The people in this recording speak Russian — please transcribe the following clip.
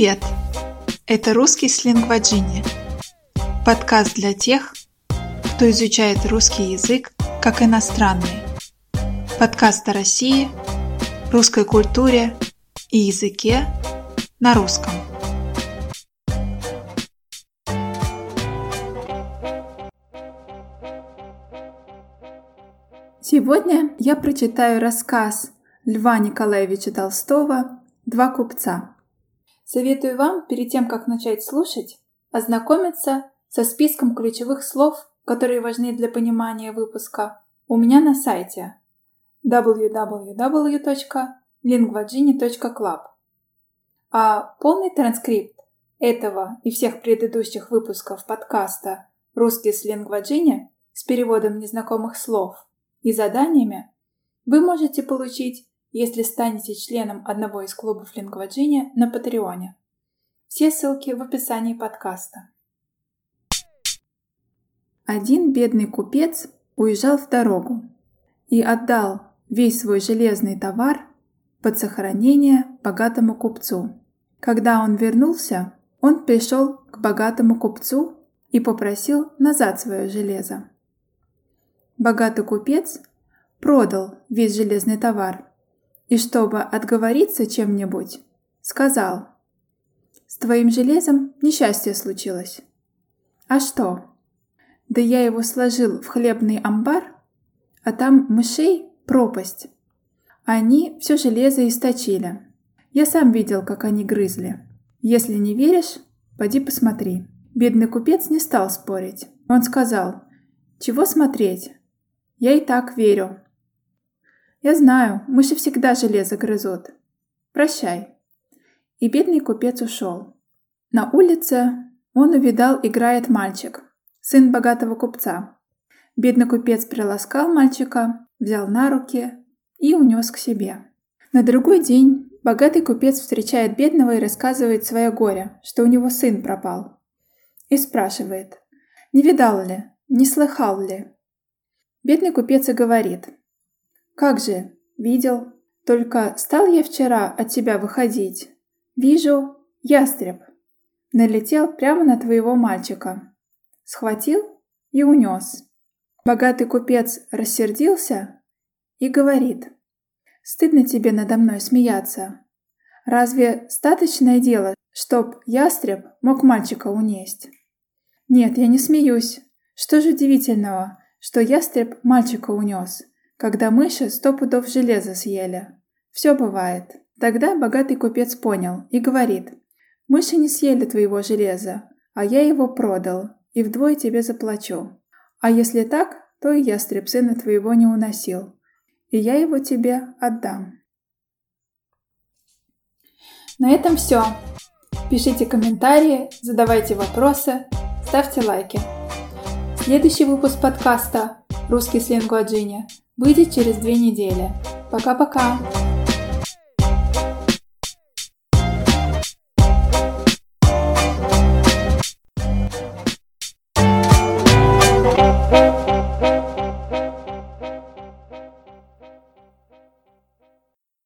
Привет! Это русский сленг в Аджине. Подкаст для тех, кто изучает русский язык как иностранный. Подкаст о России, русской культуре и языке на русском. Сегодня я прочитаю рассказ Льва Николаевича Толстого «Два купца». Советую вам, перед тем, как начать слушать, ознакомиться со списком ключевых слов, которые важны для понимания выпуска, у меня на сайте www.lingvagini.club. А полный транскрипт этого и всех предыдущих выпусков подкаста «Русский сленг в Аджине» с переводом незнакомых слов и заданиями вы можете получить если станете членом одного из клубов Лингваджини на Патреоне. Все ссылки в описании подкаста. Один бедный купец уезжал в дорогу и отдал весь свой железный товар под сохранение богатому купцу. Когда он вернулся, он пришел к богатому купцу и попросил назад свое железо. Богатый купец продал весь железный товар и чтобы отговориться чем-нибудь, сказал, «С твоим железом несчастье случилось». «А что?» «Да я его сложил в хлебный амбар, а там мышей пропасть. Они все железо источили. Я сам видел, как они грызли. Если не веришь, поди посмотри». Бедный купец не стал спорить. Он сказал, «Чего смотреть? Я и так верю, я знаю, мыши всегда железо грызут. Прощай. И бедный купец ушел. На улице он увидал, играет мальчик, сын богатого купца. Бедный купец приласкал мальчика, взял на руки и унес к себе. На другой день богатый купец встречает бедного и рассказывает свое горе, что у него сын пропал. И спрашивает, не видал ли, не слыхал ли. Бедный купец и говорит – «Как же? Видел. Только стал я вчера от тебя выходить. Вижу, ястреб. Налетел прямо на твоего мальчика. Схватил и унес. Богатый купец рассердился и говорит, «Стыдно тебе надо мной смеяться. Разве статочное дело, чтоб ястреб мог мальчика унесть?» «Нет, я не смеюсь. Что же удивительного, что ястреб мальчика унес?» когда мыши сто пудов железа съели. Все бывает. Тогда богатый купец понял и говорит, «Мыши не съели твоего железа, а я его продал, и вдвое тебе заплачу. А если так, то и ястреб сына твоего не уносил, и я его тебе отдам». На этом все. Пишите комментарии, задавайте вопросы, ставьте лайки. Следующий выпуск подкаста «Русский сленг Джинни» выйдет через две недели. Пока-пока!